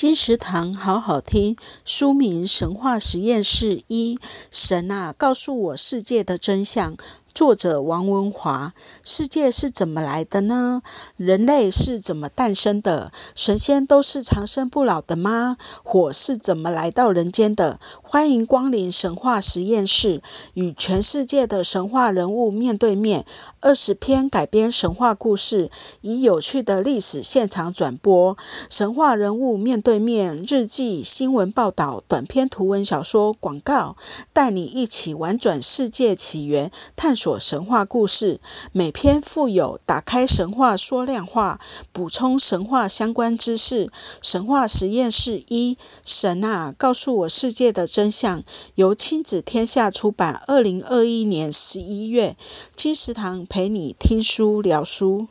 金石堂好好听，书名《神话实验室一》，神啊，告诉我世界的真相。作者王文华。世界是怎么来的呢？人类是怎么诞生的？神仙都是长生不老的吗？火是怎么来到人间的？欢迎光临神话实验室，与全世界的神话人物面对面。二十篇改编神话故事，以有趣的历史现场转播。神话人物面对面日记、新闻报道、短篇图文小说、广告，带你一起玩转世界起源，探索。神话故事，每篇附有打开神话说亮话，补充神话相关知识。神话实验室一，神啊，告诉我世界的真相。由亲子天下出版，二零二一年十一月。金石堂陪你听书聊书。